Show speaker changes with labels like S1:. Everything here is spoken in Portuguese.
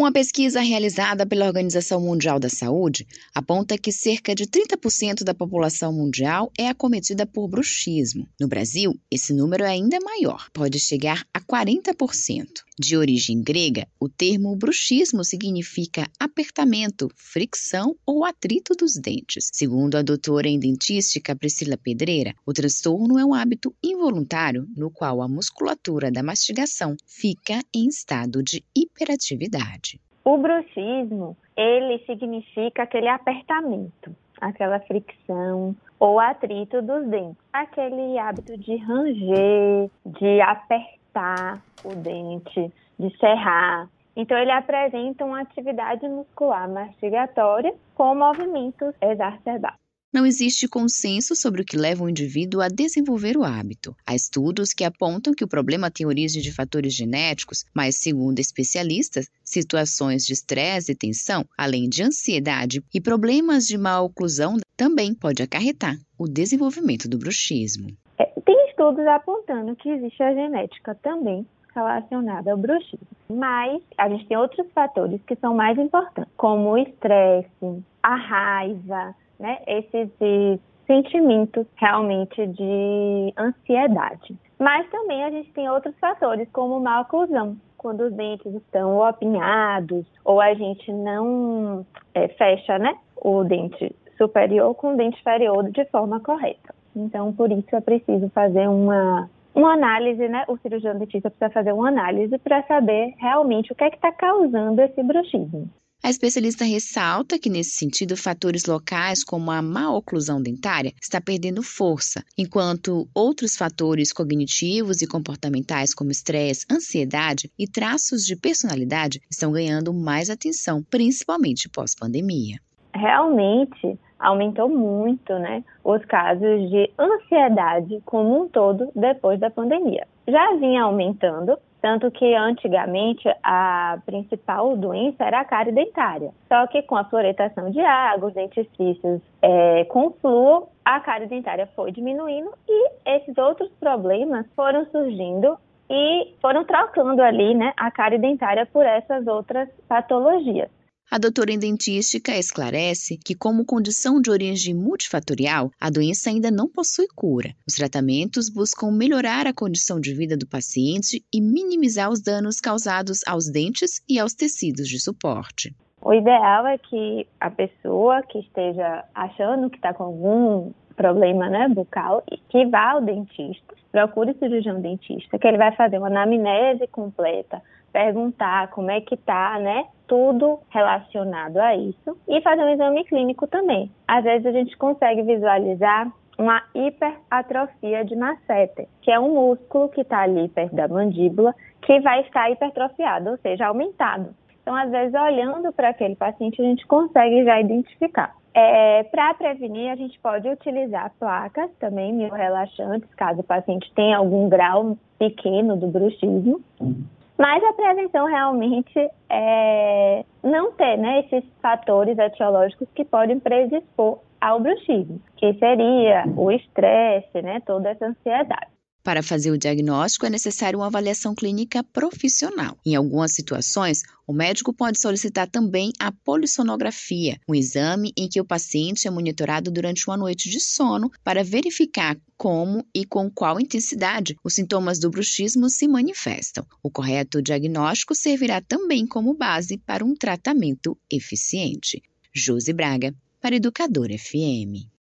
S1: Uma pesquisa realizada pela Organização Mundial da Saúde aponta que cerca de 30% da população mundial é acometida por bruxismo. No Brasil, esse número é ainda maior, pode chegar a 40%. De origem grega, o termo bruxismo significa apertamento, fricção ou atrito dos dentes. Segundo a doutora em dentística Priscila Pedreira, o transtorno é um hábito involuntário no qual a musculatura da mastigação fica em estado de hiperatividade.
S2: O bruxismo, ele significa aquele apertamento, aquela fricção ou atrito dos dentes, aquele hábito de ranger, de apertar o dente, de serrar. Então, ele apresenta uma atividade muscular mastigatória com movimentos exacerbados.
S1: Não existe consenso sobre o que leva o indivíduo a desenvolver o hábito. Há estudos que apontam que o problema tem origem de fatores genéticos, mas, segundo especialistas, situações de estresse e tensão, além de ansiedade e problemas de má oclusão, também pode acarretar o desenvolvimento do bruxismo.
S2: É, tem estudos apontando que existe a genética também relacionada ao bruxismo. Mas a gente tem outros fatores que são mais importantes, como o estresse, a raiva, né? Esses sentimentos realmente de ansiedade. Mas também a gente tem outros fatores, como má oclusão, quando os dentes estão ou apinhados, ou a gente não é, fecha né, o dente superior com o dente inferior de forma correta. Então, por isso é preciso fazer uma, uma análise, né? O cirurgião dentista precisa fazer uma análise para saber realmente o que é que está causando esse bruxismo.
S1: A especialista ressalta que, nesse sentido, fatores locais como a má oclusão dentária está perdendo força, enquanto outros fatores cognitivos e comportamentais, como estresse, ansiedade e traços de personalidade, estão ganhando mais atenção, principalmente pós-pandemia.
S2: Realmente, aumentou muito, né, os casos de ansiedade como um todo depois da pandemia. Já vinha aumentando, tanto que antigamente a principal doença era a cárie dentária. Só que com a fluoretação de água, os dentifrícios é, com flúor, a cárie dentária foi diminuindo e esses outros problemas foram surgindo e foram trocando ali, né, a cárie dentária por essas outras patologias.
S1: A doutora em dentística esclarece que, como condição de origem multifatorial, a doença ainda não possui cura. Os tratamentos buscam melhorar a condição de vida do paciente e minimizar os danos causados aos dentes e aos tecidos de suporte.
S2: O ideal é que a pessoa que esteja achando que está com algum problema né, bucal, que vá ao dentista, procure o cirurgião dentista, que ele vai fazer uma anamnese completa, perguntar como é que tá, né? Tudo relacionado a isso e fazer um exame clínico também. Às vezes a gente consegue visualizar uma hiperatrofia de masseter, que é um músculo que está ali perto da mandíbula que vai estar hipertrofiado, ou seja, aumentado. Então, às vezes, olhando para aquele paciente, a gente consegue já identificar. É, para prevenir, a gente pode utilizar placas também, mil relaxantes, caso o paciente tenha algum grau pequeno do bruxismo. Mas a prevenção realmente é não ter né, esses fatores etiológicos que podem predispor ao bruxismo, que seria o estresse, né, toda essa ansiedade.
S1: Para fazer o diagnóstico, é necessário uma avaliação clínica profissional. Em algumas situações, o médico pode solicitar também a polissonografia, um exame em que o paciente é monitorado durante uma noite de sono para verificar como e com qual intensidade os sintomas do bruxismo se manifestam. O correto diagnóstico servirá também como base para um tratamento eficiente. Josi Braga, para Educador FM.